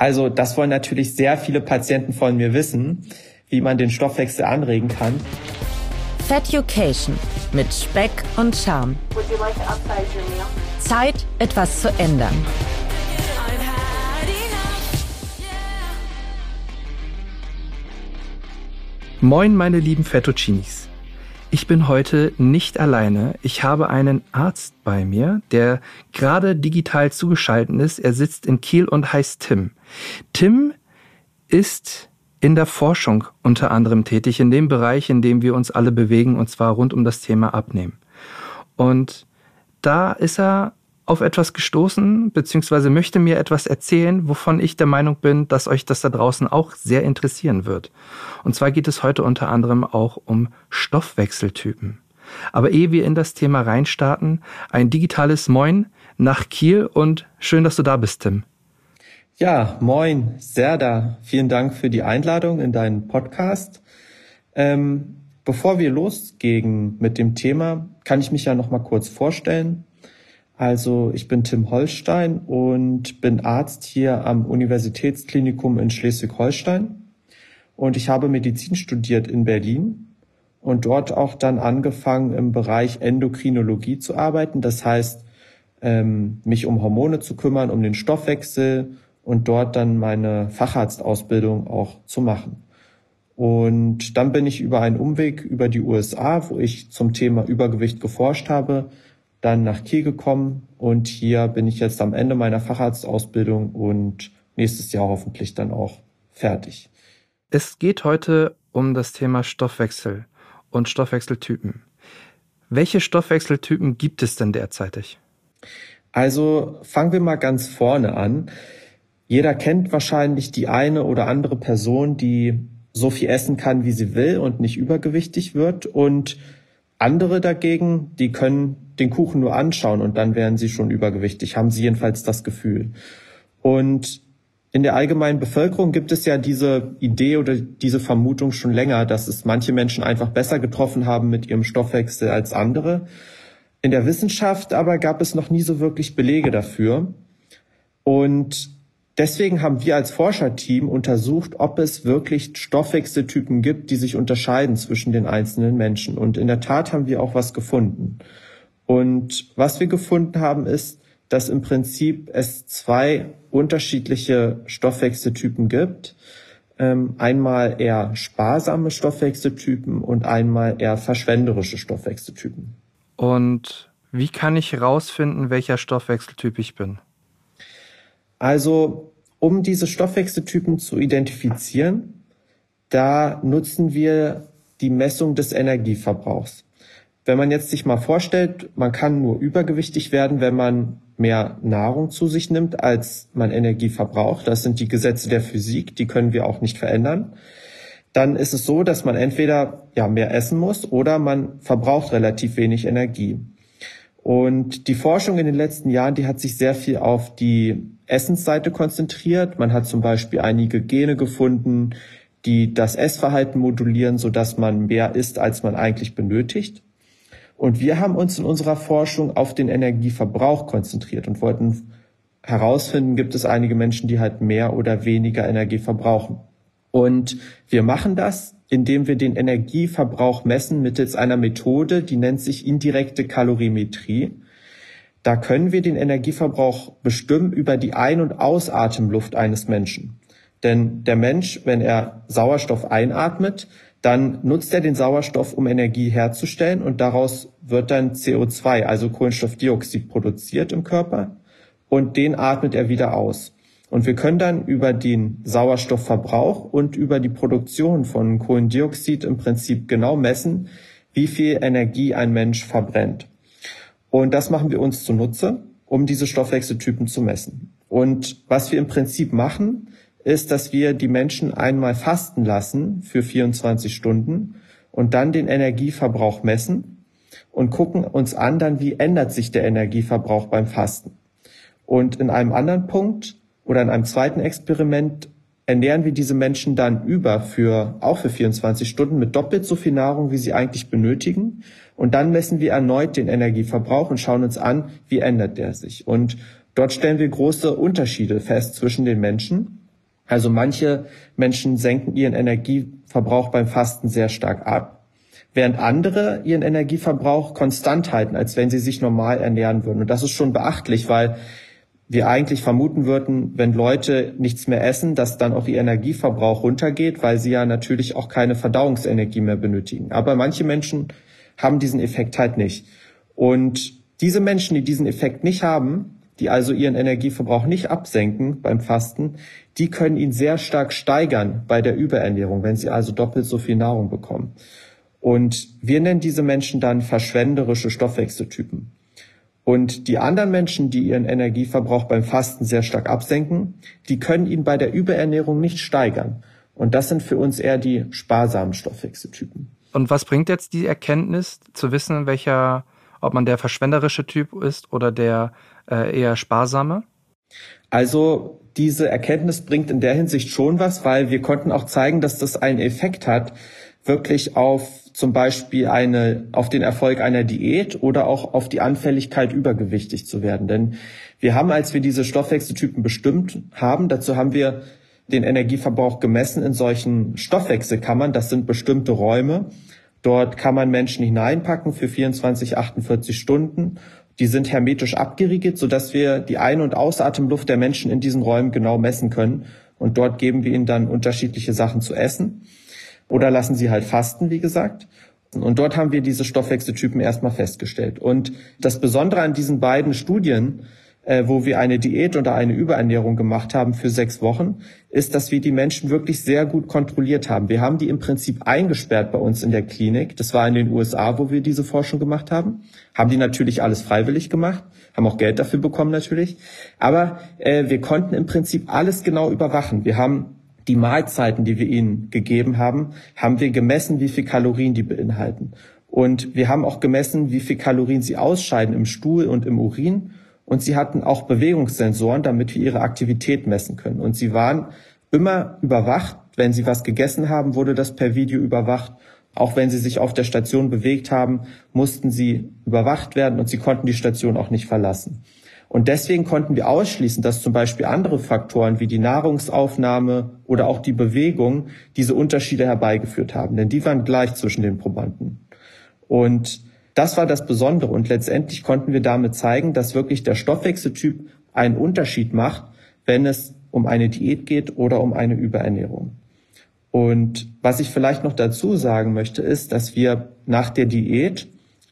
Also das wollen natürlich sehr viele Patienten von mir wissen, wie man den Stoffwechsel anregen kann. Feducation mit Speck und Charme. Like Zeit, etwas zu ändern. Moin, meine lieben Fettuccinis. Ich bin heute nicht alleine. Ich habe einen Arzt bei mir, der gerade digital zugeschaltet ist. Er sitzt in Kiel und heißt Tim. Tim ist in der Forschung unter anderem tätig, in dem Bereich, in dem wir uns alle bewegen, und zwar rund um das Thema Abnehmen. Und da ist er auf etwas gestoßen, beziehungsweise möchte mir etwas erzählen, wovon ich der Meinung bin, dass euch das da draußen auch sehr interessieren wird. Und zwar geht es heute unter anderem auch um Stoffwechseltypen. Aber ehe wir in das Thema reinstarten, ein digitales Moin nach Kiel und schön, dass du da bist, Tim. Ja, moin, Serda. Vielen Dank für die Einladung in deinen Podcast. Ähm, bevor wir losgehen mit dem Thema, kann ich mich ja noch mal kurz vorstellen. Also ich bin Tim Holstein und bin Arzt hier am Universitätsklinikum in Schleswig-Holstein. Und ich habe Medizin studiert in Berlin und dort auch dann angefangen im Bereich Endokrinologie zu arbeiten. Das heißt, ähm, mich um Hormone zu kümmern, um den Stoffwechsel und dort dann meine Facharztausbildung auch zu machen. Und dann bin ich über einen Umweg über die USA, wo ich zum Thema Übergewicht geforscht habe, dann nach Kiel gekommen und hier bin ich jetzt am Ende meiner Facharztausbildung und nächstes Jahr hoffentlich dann auch fertig. Es geht heute um das Thema Stoffwechsel und Stoffwechseltypen. Welche Stoffwechseltypen gibt es denn derzeitig? Also fangen wir mal ganz vorne an. Jeder kennt wahrscheinlich die eine oder andere Person, die so viel essen kann, wie sie will und nicht übergewichtig wird. Und andere dagegen, die können den Kuchen nur anschauen und dann wären sie schon übergewichtig, haben sie jedenfalls das Gefühl. Und in der allgemeinen Bevölkerung gibt es ja diese Idee oder diese Vermutung schon länger, dass es manche Menschen einfach besser getroffen haben mit ihrem Stoffwechsel als andere. In der Wissenschaft aber gab es noch nie so wirklich Belege dafür. Und Deswegen haben wir als Forscherteam untersucht, ob es wirklich Stoffwechseltypen gibt, die sich unterscheiden zwischen den einzelnen Menschen. Und in der Tat haben wir auch was gefunden. Und was wir gefunden haben, ist, dass im Prinzip es zwei unterschiedliche Stoffwechseltypen gibt. Ähm, einmal eher sparsame Stoffwechseltypen und einmal eher verschwenderische Stoffwechseltypen. Und wie kann ich herausfinden, welcher Stoffwechseltyp ich bin? Also, um diese Stoffwechseltypen zu identifizieren, da nutzen wir die Messung des Energieverbrauchs. Wenn man jetzt sich mal vorstellt, man kann nur übergewichtig werden, wenn man mehr Nahrung zu sich nimmt, als man Energie verbraucht. Das sind die Gesetze der Physik, die können wir auch nicht verändern. Dann ist es so, dass man entweder ja mehr essen muss oder man verbraucht relativ wenig Energie. Und die Forschung in den letzten Jahren, die hat sich sehr viel auf die Essensseite konzentriert. Man hat zum Beispiel einige Gene gefunden, die das Essverhalten modulieren, so dass man mehr isst, als man eigentlich benötigt. Und wir haben uns in unserer Forschung auf den Energieverbrauch konzentriert und wollten herausfinden, gibt es einige Menschen, die halt mehr oder weniger Energie verbrauchen. Und wir machen das, indem wir den Energieverbrauch messen mittels einer Methode, die nennt sich indirekte Kalorimetrie. Da können wir den Energieverbrauch bestimmen über die Ein- und Ausatemluft eines Menschen. Denn der Mensch, wenn er Sauerstoff einatmet, dann nutzt er den Sauerstoff, um Energie herzustellen und daraus wird dann CO2, also Kohlenstoffdioxid, produziert im Körper und den atmet er wieder aus. Und wir können dann über den Sauerstoffverbrauch und über die Produktion von Kohlendioxid im Prinzip genau messen, wie viel Energie ein Mensch verbrennt. Und das machen wir uns zunutze, um diese Stoffwechseltypen zu messen. Und was wir im Prinzip machen, ist, dass wir die Menschen einmal fasten lassen für 24 Stunden und dann den Energieverbrauch messen und gucken uns an, dann wie ändert sich der Energieverbrauch beim Fasten. Und in einem anderen Punkt oder in einem zweiten Experiment ernähren wir diese Menschen dann über für, auch für 24 Stunden mit doppelt so viel Nahrung, wie sie eigentlich benötigen. Und dann messen wir erneut den Energieverbrauch und schauen uns an, wie ändert der sich. Und dort stellen wir große Unterschiede fest zwischen den Menschen. Also manche Menschen senken ihren Energieverbrauch beim Fasten sehr stark ab, während andere ihren Energieverbrauch konstant halten, als wenn sie sich normal ernähren würden. Und das ist schon beachtlich, weil wir eigentlich vermuten würden, wenn Leute nichts mehr essen, dass dann auch ihr Energieverbrauch runtergeht, weil sie ja natürlich auch keine Verdauungsenergie mehr benötigen. Aber manche Menschen haben diesen Effekt halt nicht. Und diese Menschen, die diesen Effekt nicht haben, die also ihren Energieverbrauch nicht absenken beim Fasten, die können ihn sehr stark steigern bei der Überernährung, wenn sie also doppelt so viel Nahrung bekommen. Und wir nennen diese Menschen dann verschwenderische Stoffwechseltypen. Und die anderen Menschen, die ihren Energieverbrauch beim Fasten sehr stark absenken, die können ihn bei der Überernährung nicht steigern. Und das sind für uns eher die sparsamen Stoffwechseltypen. Und was bringt jetzt die Erkenntnis, zu wissen, welcher, ob man der verschwenderische Typ ist oder der äh, eher sparsame? Also diese Erkenntnis bringt in der Hinsicht schon was, weil wir konnten auch zeigen, dass das einen Effekt hat, wirklich auf zum Beispiel eine, auf den Erfolg einer Diät oder auch auf die Anfälligkeit, übergewichtig zu werden. Denn wir haben, als wir diese Stoffwechseltypen bestimmt haben, dazu haben wir den Energieverbrauch gemessen in solchen Stoffwechselkammern. Das sind bestimmte Räume. Dort kann man Menschen hineinpacken für 24, 48 Stunden. Die sind hermetisch abgeriegelt, sodass wir die Ein- und Ausatemluft der Menschen in diesen Räumen genau messen können. Und dort geben wir ihnen dann unterschiedliche Sachen zu essen oder lassen sie halt fasten, wie gesagt. Und dort haben wir diese Stoffwechseltypen erstmal festgestellt. Und das Besondere an diesen beiden Studien, äh, wo wir eine Diät oder eine Überernährung gemacht haben für sechs Wochen, ist, dass wir die Menschen wirklich sehr gut kontrolliert haben. Wir haben die im Prinzip eingesperrt bei uns in der Klinik. Das war in den USA, wo wir diese Forschung gemacht haben. Haben die natürlich alles freiwillig gemacht, haben auch Geld dafür bekommen natürlich. Aber äh, wir konnten im Prinzip alles genau überwachen. Wir haben die Mahlzeiten, die wir ihnen gegeben haben, haben wir gemessen, wie viel Kalorien die beinhalten. Und wir haben auch gemessen, wie viel Kalorien sie ausscheiden im Stuhl und im Urin. Und sie hatten auch Bewegungssensoren, damit wir ihre Aktivität messen können. Und sie waren immer überwacht. Wenn sie was gegessen haben, wurde das per Video überwacht. Auch wenn sie sich auf der Station bewegt haben, mussten sie überwacht werden und sie konnten die Station auch nicht verlassen. Und deswegen konnten wir ausschließen, dass zum Beispiel andere Faktoren wie die Nahrungsaufnahme oder auch die Bewegung diese Unterschiede herbeigeführt haben. Denn die waren gleich zwischen den Probanden. Und das war das Besondere. Und letztendlich konnten wir damit zeigen, dass wirklich der Stoffwechseltyp einen Unterschied macht, wenn es um eine Diät geht oder um eine Überernährung. Und was ich vielleicht noch dazu sagen möchte, ist, dass wir nach der Diät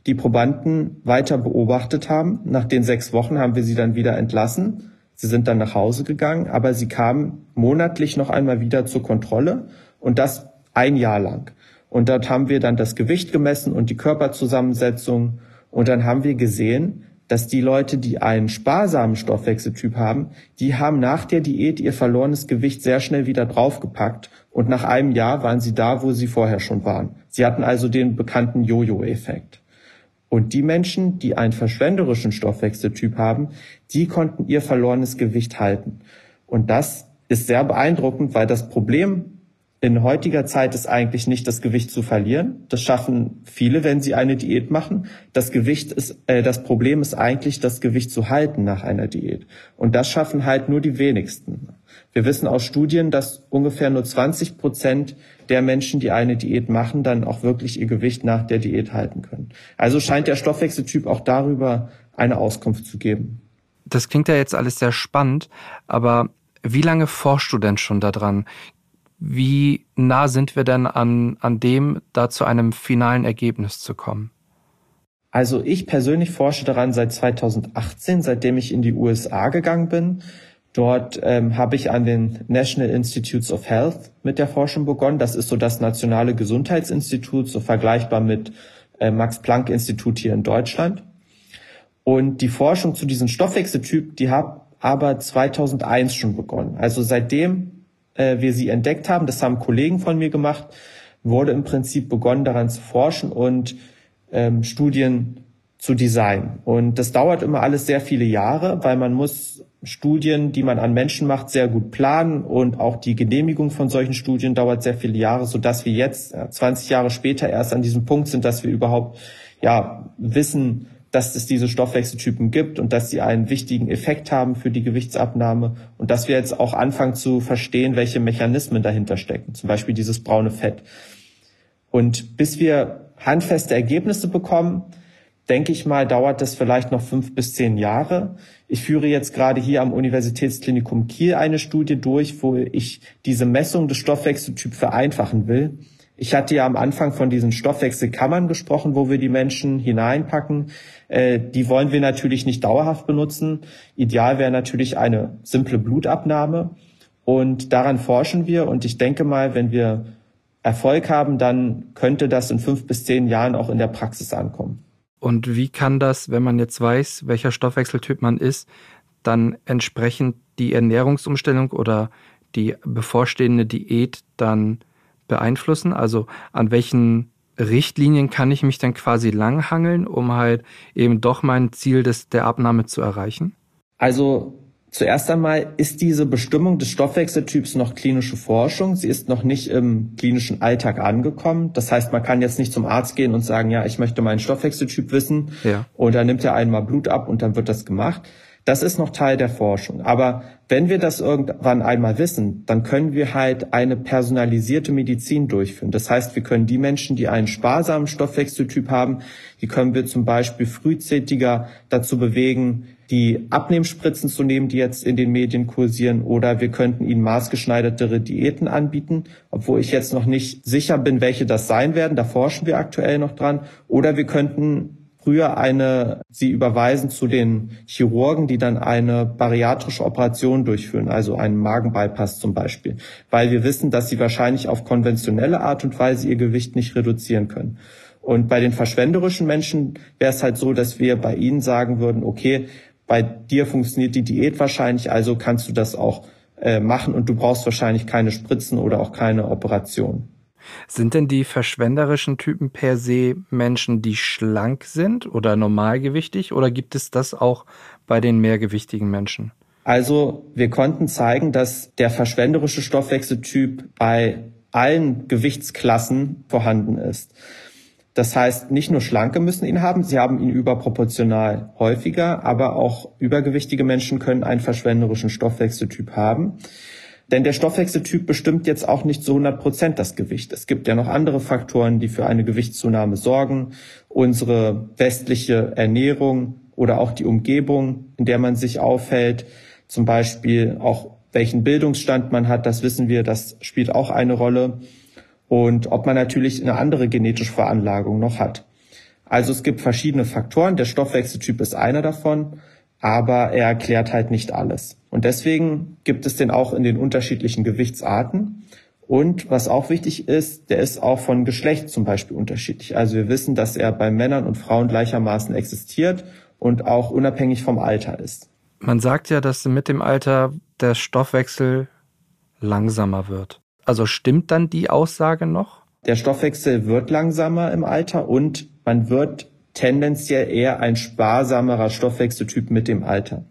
die Probanden weiter beobachtet haben. Nach den sechs Wochen haben wir sie dann wieder entlassen. Sie sind dann nach Hause gegangen, aber sie kamen monatlich noch einmal wieder zur Kontrolle und das ein Jahr lang. Und dort haben wir dann das Gewicht gemessen und die Körperzusammensetzung und dann haben wir gesehen, dass die Leute, die einen sparsamen Stoffwechseltyp haben, die haben nach der Diät ihr verlorenes Gewicht sehr schnell wieder draufgepackt und nach einem Jahr waren sie da, wo sie vorher schon waren. Sie hatten also den bekannten Jojo-Effekt. Und die Menschen, die einen verschwenderischen Stoffwechseltyp haben, die konnten ihr verlorenes Gewicht halten. Und das ist sehr beeindruckend, weil das Problem in heutiger Zeit ist eigentlich nicht das Gewicht zu verlieren. Das schaffen viele, wenn sie eine Diät machen. Das Gewicht ist, äh, das Problem ist eigentlich, das Gewicht zu halten nach einer Diät. Und das schaffen halt nur die wenigsten. Wir wissen aus Studien, dass ungefähr nur 20 Prozent der Menschen, die eine Diät machen, dann auch wirklich ihr Gewicht nach der Diät halten können. Also scheint der Stoffwechseltyp auch darüber eine Auskunft zu geben. Das klingt ja jetzt alles sehr spannend, aber wie lange forschst du denn schon daran? Wie nah sind wir denn an, an dem, da zu einem finalen Ergebnis zu kommen? Also ich persönlich forsche daran seit 2018, seitdem ich in die USA gegangen bin. Dort ähm, habe ich an den National Institutes of Health mit der Forschung begonnen. Das ist so das nationale Gesundheitsinstitut, so vergleichbar mit äh, Max Planck Institut hier in Deutschland. Und die Forschung zu diesem Stoffwechseltyp, die hat aber 2001 schon begonnen. Also seitdem äh, wir sie entdeckt haben, das haben Kollegen von mir gemacht, wurde im Prinzip begonnen daran zu forschen und ähm, Studien zu designen. Und das dauert immer alles sehr viele Jahre, weil man muss Studien, die man an Menschen macht, sehr gut planen und auch die Genehmigung von solchen Studien dauert sehr viele Jahre, so dass wir jetzt 20 Jahre später erst an diesem Punkt sind, dass wir überhaupt ja wissen, dass es diese Stoffwechseltypen gibt und dass sie einen wichtigen Effekt haben für die Gewichtsabnahme und dass wir jetzt auch anfangen zu verstehen, welche Mechanismen dahinter stecken, zum Beispiel dieses braune Fett. Und bis wir handfeste Ergebnisse bekommen, denke ich mal, dauert das vielleicht noch fünf bis zehn Jahre. Ich führe jetzt gerade hier am Universitätsklinikum Kiel eine Studie durch, wo ich diese Messung des Stoffwechseltyps vereinfachen will. Ich hatte ja am Anfang von diesen Stoffwechselkammern gesprochen, wo wir die Menschen hineinpacken. Äh, die wollen wir natürlich nicht dauerhaft benutzen. Ideal wäre natürlich eine simple Blutabnahme. Und daran forschen wir. Und ich denke mal, wenn wir Erfolg haben, dann könnte das in fünf bis zehn Jahren auch in der Praxis ankommen. Und wie kann das, wenn man jetzt weiß, welcher Stoffwechseltyp man ist, dann entsprechend die Ernährungsumstellung oder die bevorstehende Diät dann beeinflussen? Also an welchen Richtlinien kann ich mich dann quasi langhangeln, um halt eben doch mein Ziel des, der Abnahme zu erreichen? Also zuerst einmal ist diese Bestimmung des Stoffwechseltyps noch klinische Forschung. Sie ist noch nicht im klinischen Alltag angekommen. Das heißt, man kann jetzt nicht zum Arzt gehen und sagen, ja, ich möchte meinen Stoffwechseltyp wissen. Ja. Und dann nimmt er einmal Blut ab und dann wird das gemacht. Das ist noch Teil der Forschung. Aber wenn wir das irgendwann einmal wissen, dann können wir halt eine personalisierte Medizin durchführen. Das heißt, wir können die Menschen, die einen sparsamen Stoffwechseltyp haben, die können wir zum Beispiel frühzeitiger dazu bewegen, die Abnehmspritzen zu nehmen, die jetzt in den Medien kursieren, oder wir könnten ihnen maßgeschneidertere Diäten anbieten, obwohl ich jetzt noch nicht sicher bin, welche das sein werden. Da forschen wir aktuell noch dran. Oder wir könnten früher eine, sie überweisen zu den Chirurgen, die dann eine bariatrische Operation durchführen, also einen Magenbypass zum Beispiel, weil wir wissen, dass sie wahrscheinlich auf konventionelle Art und Weise ihr Gewicht nicht reduzieren können. Und bei den verschwenderischen Menschen wäre es halt so, dass wir bei ihnen sagen würden, okay, bei dir funktioniert die Diät wahrscheinlich, also kannst du das auch äh, machen und du brauchst wahrscheinlich keine Spritzen oder auch keine Operation. Sind denn die verschwenderischen Typen per se Menschen, die schlank sind oder normalgewichtig oder gibt es das auch bei den mehrgewichtigen Menschen? Also wir konnten zeigen, dass der verschwenderische Stoffwechseltyp bei allen Gewichtsklassen vorhanden ist. Das heißt, nicht nur Schlanke müssen ihn haben, sie haben ihn überproportional häufiger, aber auch übergewichtige Menschen können einen verschwenderischen Stoffwechseltyp haben. Denn der Stoffwechseltyp bestimmt jetzt auch nicht zu 100 Prozent das Gewicht. Es gibt ja noch andere Faktoren, die für eine Gewichtszunahme sorgen. Unsere westliche Ernährung oder auch die Umgebung, in der man sich aufhält. Zum Beispiel auch welchen Bildungsstand man hat, das wissen wir, das spielt auch eine Rolle. Und ob man natürlich eine andere genetische Veranlagung noch hat. Also es gibt verschiedene Faktoren. Der Stoffwechseltyp ist einer davon aber er erklärt halt nicht alles. Und deswegen gibt es den auch in den unterschiedlichen Gewichtsarten. Und was auch wichtig ist, der ist auch von Geschlecht zum Beispiel unterschiedlich. Also wir wissen, dass er bei Männern und Frauen gleichermaßen existiert und auch unabhängig vom Alter ist. Man sagt ja, dass mit dem Alter der Stoffwechsel langsamer wird. Also stimmt dann die Aussage noch? Der Stoffwechsel wird langsamer im Alter und man wird tendenziell eher ein sparsamerer Stoffwechseltyp mit dem Alter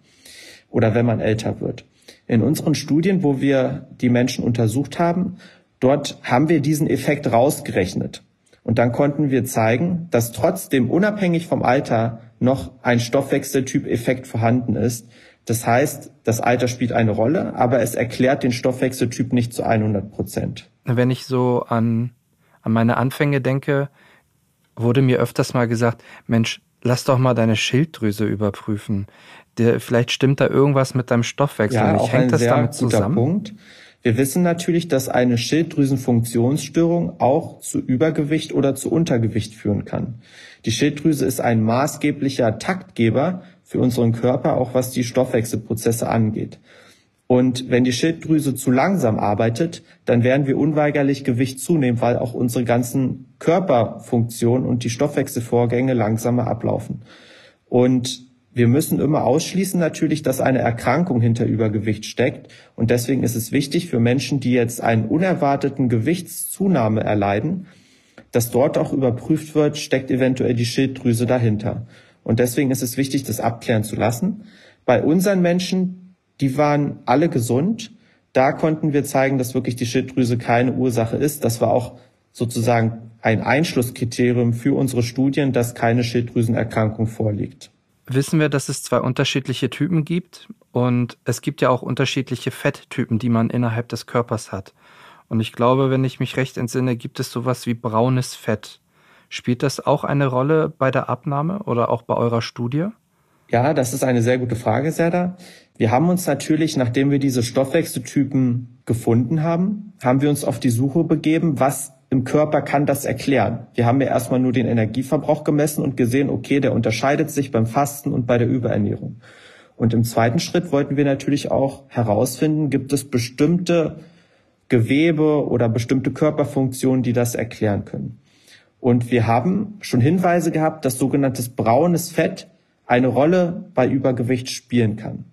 oder wenn man älter wird. In unseren Studien, wo wir die Menschen untersucht haben, dort haben wir diesen Effekt rausgerechnet. Und dann konnten wir zeigen, dass trotzdem unabhängig vom Alter noch ein Stoffwechseltyp-Effekt vorhanden ist. Das heißt, das Alter spielt eine Rolle, aber es erklärt den Stoffwechseltyp nicht zu 100 Prozent. Wenn ich so an, an meine Anfänge denke, wurde mir öfters mal gesagt, Mensch, lass doch mal deine Schilddrüse überprüfen. Der, vielleicht stimmt da irgendwas mit deinem Stoffwechsel ja, nicht. Hängt das damit zusammen? Punkt. Wir wissen natürlich, dass eine Schilddrüsenfunktionsstörung auch zu Übergewicht oder zu Untergewicht führen kann. Die Schilddrüse ist ein maßgeblicher Taktgeber für unseren Körper, auch was die Stoffwechselprozesse angeht. Und wenn die Schilddrüse zu langsam arbeitet, dann werden wir unweigerlich Gewicht zunehmen, weil auch unsere ganzen Körperfunktionen und die Stoffwechselvorgänge langsamer ablaufen. Und wir müssen immer ausschließen natürlich, dass eine Erkrankung hinter Übergewicht steckt. Und deswegen ist es wichtig für Menschen, die jetzt einen unerwarteten Gewichtszunahme erleiden, dass dort auch überprüft wird, steckt eventuell die Schilddrüse dahinter. Und deswegen ist es wichtig, das abklären zu lassen. Bei unseren Menschen, die waren alle gesund. Da konnten wir zeigen, dass wirklich die Schilddrüse keine Ursache ist. Das war auch sozusagen ein Einschlusskriterium für unsere Studien, dass keine Schilddrüsenerkrankung vorliegt. Wissen wir, dass es zwei unterschiedliche Typen gibt und es gibt ja auch unterschiedliche Fetttypen, die man innerhalb des Körpers hat. Und ich glaube, wenn ich mich recht entsinne, gibt es sowas wie braunes Fett. Spielt das auch eine Rolle bei der Abnahme oder auch bei eurer Studie? Ja, das ist eine sehr gute Frage, Serda. Wir haben uns natürlich, nachdem wir diese Stoffwechseltypen gefunden haben, haben wir uns auf die Suche begeben, was im Körper kann das erklären. Wir haben ja erstmal nur den Energieverbrauch gemessen und gesehen, okay, der unterscheidet sich beim Fasten und bei der Überernährung. Und im zweiten Schritt wollten wir natürlich auch herausfinden, gibt es bestimmte Gewebe oder bestimmte Körperfunktionen, die das erklären können. Und wir haben schon Hinweise gehabt, dass sogenanntes braunes Fett eine Rolle bei Übergewicht spielen kann.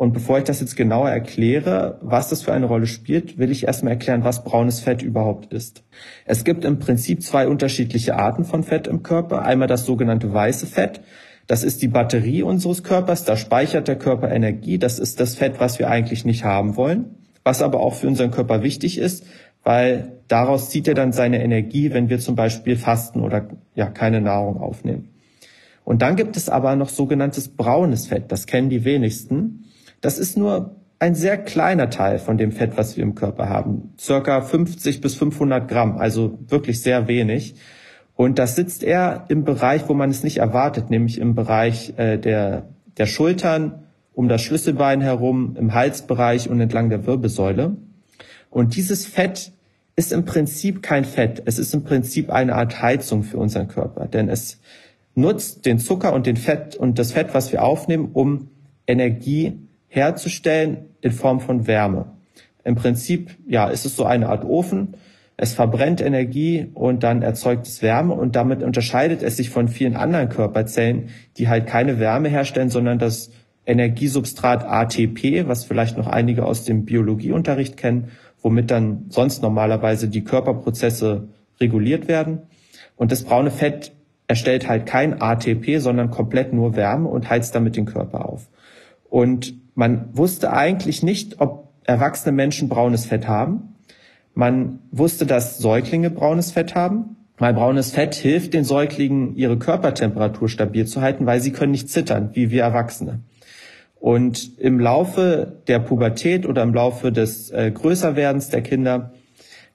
Und bevor ich das jetzt genauer erkläre, was das für eine Rolle spielt, will ich erstmal erklären, was braunes Fett überhaupt ist. Es gibt im Prinzip zwei unterschiedliche Arten von Fett im Körper. Einmal das sogenannte weiße Fett. Das ist die Batterie unseres Körpers. Da speichert der Körper Energie. Das ist das Fett, was wir eigentlich nicht haben wollen. Was aber auch für unseren Körper wichtig ist, weil daraus zieht er dann seine Energie, wenn wir zum Beispiel fasten oder ja keine Nahrung aufnehmen. Und dann gibt es aber noch sogenanntes braunes Fett. Das kennen die wenigsten. Das ist nur ein sehr kleiner Teil von dem Fett, was wir im Körper haben. Circa 50 bis 500 Gramm, also wirklich sehr wenig. Und das sitzt eher im Bereich, wo man es nicht erwartet, nämlich im Bereich äh, der, der Schultern, um das Schlüsselbein herum, im Halsbereich und entlang der Wirbelsäule. Und dieses Fett ist im Prinzip kein Fett. Es ist im Prinzip eine Art Heizung für unseren Körper, denn es nutzt den Zucker und den Fett und das Fett, was wir aufnehmen, um Energie herzustellen in Form von Wärme. Im Prinzip, ja, ist es so eine Art Ofen. Es verbrennt Energie und dann erzeugt es Wärme und damit unterscheidet es sich von vielen anderen Körperzellen, die halt keine Wärme herstellen, sondern das Energiesubstrat ATP, was vielleicht noch einige aus dem Biologieunterricht kennen, womit dann sonst normalerweise die Körperprozesse reguliert werden. Und das braune Fett erstellt halt kein ATP, sondern komplett nur Wärme und heizt damit den Körper auf. Und man wusste eigentlich nicht, ob erwachsene Menschen braunes Fett haben. Man wusste, dass Säuglinge braunes Fett haben. Weil braunes Fett hilft den Säuglingen, ihre Körpertemperatur stabil zu halten, weil sie können nicht zittern, wie wir Erwachsene. Und im Laufe der Pubertät oder im Laufe des äh, Größerwerdens der Kinder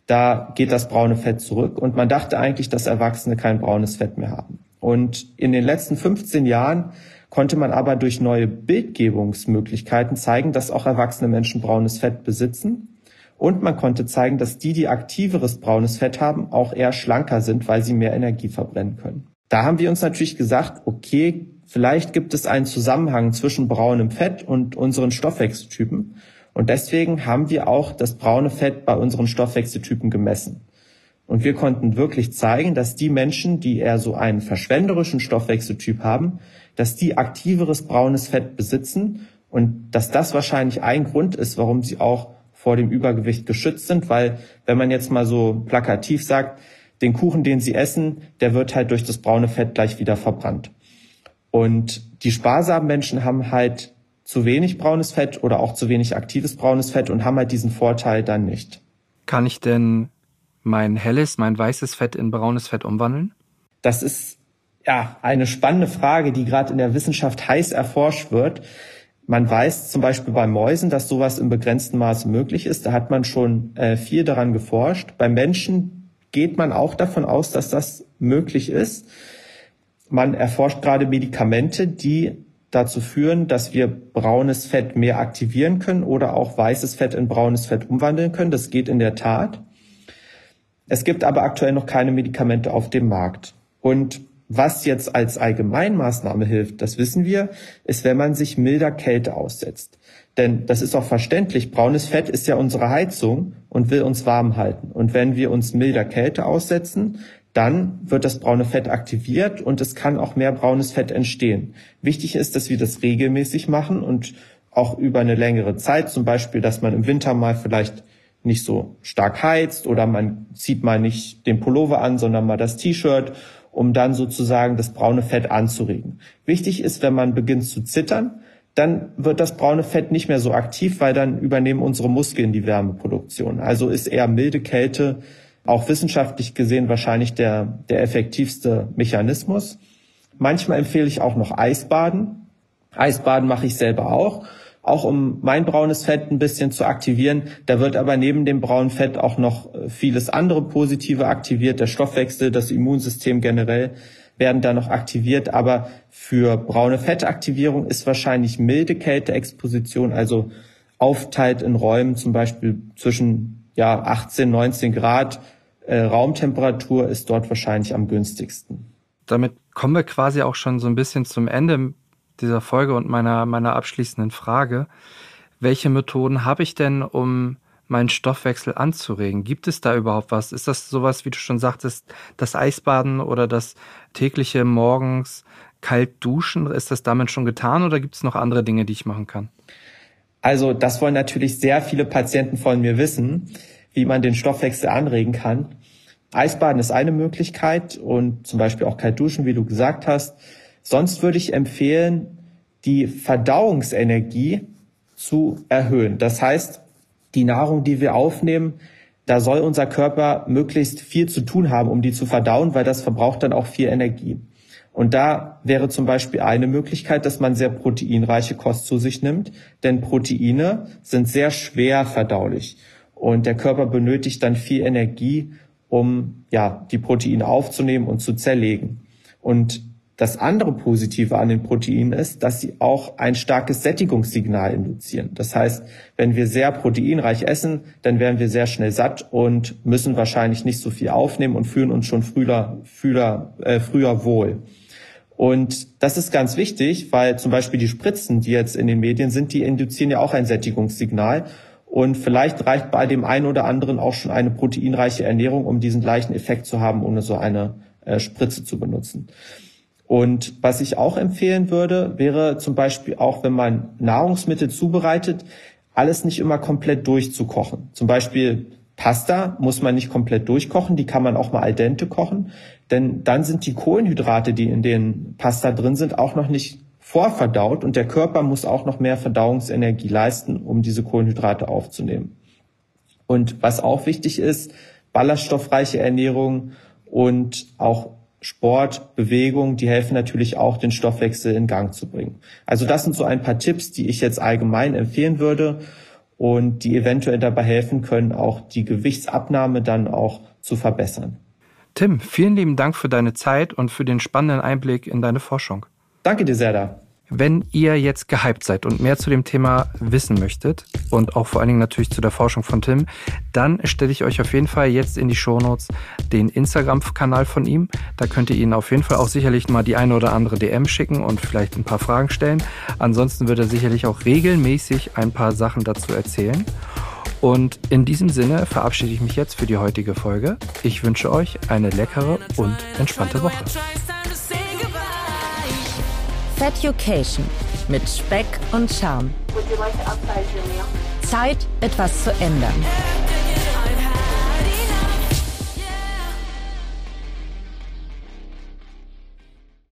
da geht das braune Fett zurück. Und man dachte eigentlich, dass Erwachsene kein braunes Fett mehr haben. Und in den letzten 15 Jahren konnte man aber durch neue Bildgebungsmöglichkeiten zeigen, dass auch erwachsene Menschen braunes Fett besitzen. Und man konnte zeigen, dass die, die aktiveres braunes Fett haben, auch eher schlanker sind, weil sie mehr Energie verbrennen können. Da haben wir uns natürlich gesagt, okay, vielleicht gibt es einen Zusammenhang zwischen braunem Fett und unseren Stoffwechseltypen. Und deswegen haben wir auch das braune Fett bei unseren Stoffwechseltypen gemessen. Und wir konnten wirklich zeigen, dass die Menschen, die eher so einen verschwenderischen Stoffwechseltyp haben, dass die aktiveres braunes Fett besitzen und dass das wahrscheinlich ein Grund ist, warum sie auch vor dem Übergewicht geschützt sind, weil wenn man jetzt mal so plakativ sagt, den Kuchen, den sie essen, der wird halt durch das braune Fett gleich wieder verbrannt. Und die sparsamen Menschen haben halt zu wenig braunes Fett oder auch zu wenig aktives braunes Fett und haben halt diesen Vorteil dann nicht. Kann ich denn mein helles, mein weißes Fett in braunes Fett umwandeln? Das ist ja eine spannende Frage, die gerade in der Wissenschaft heiß erforscht wird. Man weiß zum Beispiel bei Mäusen, dass sowas im begrenzten Maße möglich ist. Da hat man schon äh, viel daran geforscht. Bei Menschen geht man auch davon aus, dass das möglich ist. Man erforscht gerade Medikamente, die dazu führen, dass wir braunes Fett mehr aktivieren können oder auch weißes Fett in braunes Fett umwandeln können. Das geht in der Tat. Es gibt aber aktuell noch keine Medikamente auf dem Markt. Und was jetzt als Allgemeinmaßnahme hilft, das wissen wir, ist, wenn man sich milder Kälte aussetzt. Denn das ist auch verständlich. Braunes Fett ist ja unsere Heizung und will uns warm halten. Und wenn wir uns milder Kälte aussetzen, dann wird das braune Fett aktiviert und es kann auch mehr braunes Fett entstehen. Wichtig ist, dass wir das regelmäßig machen und auch über eine längere Zeit, zum Beispiel, dass man im Winter mal vielleicht nicht so stark heizt oder man zieht mal nicht den Pullover an, sondern mal das T-Shirt, um dann sozusagen das braune Fett anzuregen. Wichtig ist, wenn man beginnt zu zittern, dann wird das braune Fett nicht mehr so aktiv, weil dann übernehmen unsere Muskeln die Wärmeproduktion. Also ist eher milde Kälte auch wissenschaftlich gesehen wahrscheinlich der, der effektivste Mechanismus. Manchmal empfehle ich auch noch Eisbaden. Eisbaden mache ich selber auch, auch um mein braunes Fett ein bisschen zu aktivieren. Da wird aber neben dem braunen Fett auch noch äh, vieles andere Positive aktiviert. Der Stoffwechsel, das Immunsystem generell werden da noch aktiviert. Aber für braune Fettaktivierung ist wahrscheinlich milde Kälteexposition, also aufteilt in Räumen zum Beispiel zwischen ja, 18, 19 Grad äh, Raumtemperatur ist dort wahrscheinlich am günstigsten. Damit kommen wir quasi auch schon so ein bisschen zum Ende dieser Folge und meiner, meiner abschließenden Frage. Welche Methoden habe ich denn, um meinen Stoffwechsel anzuregen? Gibt es da überhaupt was? Ist das sowas, wie du schon sagtest, das Eisbaden oder das tägliche morgens kalt duschen? Ist das damit schon getan oder gibt es noch andere Dinge, die ich machen kann? Also das wollen natürlich sehr viele Patienten von mir wissen wie man den Stoffwechsel anregen kann. Eisbaden ist eine Möglichkeit und zum Beispiel auch kalt duschen, wie du gesagt hast. Sonst würde ich empfehlen, die Verdauungsenergie zu erhöhen. Das heißt, die Nahrung, die wir aufnehmen, da soll unser Körper möglichst viel zu tun haben, um die zu verdauen, weil das verbraucht dann auch viel Energie. Und da wäre zum Beispiel eine Möglichkeit, dass man sehr proteinreiche Kost zu sich nimmt, denn Proteine sind sehr schwer verdaulich. Und der Körper benötigt dann viel Energie, um ja, die Proteine aufzunehmen und zu zerlegen. Und das andere Positive an den Proteinen ist, dass sie auch ein starkes Sättigungssignal induzieren. Das heißt, wenn wir sehr proteinreich essen, dann werden wir sehr schnell satt und müssen wahrscheinlich nicht so viel aufnehmen und fühlen uns schon früher, früher, äh, früher wohl. Und das ist ganz wichtig, weil zum Beispiel die Spritzen, die jetzt in den Medien sind, die induzieren ja auch ein Sättigungssignal. Und vielleicht reicht bei dem einen oder anderen auch schon eine proteinreiche Ernährung, um diesen gleichen Effekt zu haben, ohne so eine äh, Spritze zu benutzen. Und was ich auch empfehlen würde, wäre zum Beispiel auch, wenn man Nahrungsmittel zubereitet, alles nicht immer komplett durchzukochen. Zum Beispiel Pasta muss man nicht komplett durchkochen, die kann man auch mal al dente kochen, denn dann sind die Kohlenhydrate, die in den Pasta drin sind, auch noch nicht vorverdaut und der Körper muss auch noch mehr Verdauungsenergie leisten, um diese Kohlenhydrate aufzunehmen. Und was auch wichtig ist, ballaststoffreiche Ernährung und auch Sport, Bewegung, die helfen natürlich auch, den Stoffwechsel in Gang zu bringen. Also das sind so ein paar Tipps, die ich jetzt allgemein empfehlen würde und die eventuell dabei helfen können, auch die Gewichtsabnahme dann auch zu verbessern. Tim, vielen lieben Dank für deine Zeit und für den spannenden Einblick in deine Forschung. Danke dir sehr da. Wenn ihr jetzt gehypt seid und mehr zu dem Thema wissen möchtet und auch vor allen Dingen natürlich zu der Forschung von Tim, dann stelle ich euch auf jeden Fall jetzt in die Shownotes den Instagram-Kanal von ihm. Da könnt ihr ihn auf jeden Fall auch sicherlich mal die eine oder andere DM schicken und vielleicht ein paar Fragen stellen. Ansonsten wird er sicherlich auch regelmäßig ein paar Sachen dazu erzählen. Und in diesem Sinne verabschiede ich mich jetzt für die heutige Folge. Ich wünsche euch eine leckere und entspannte Woche. Feducation mit Speck und Charme. Zeit, etwas zu ändern.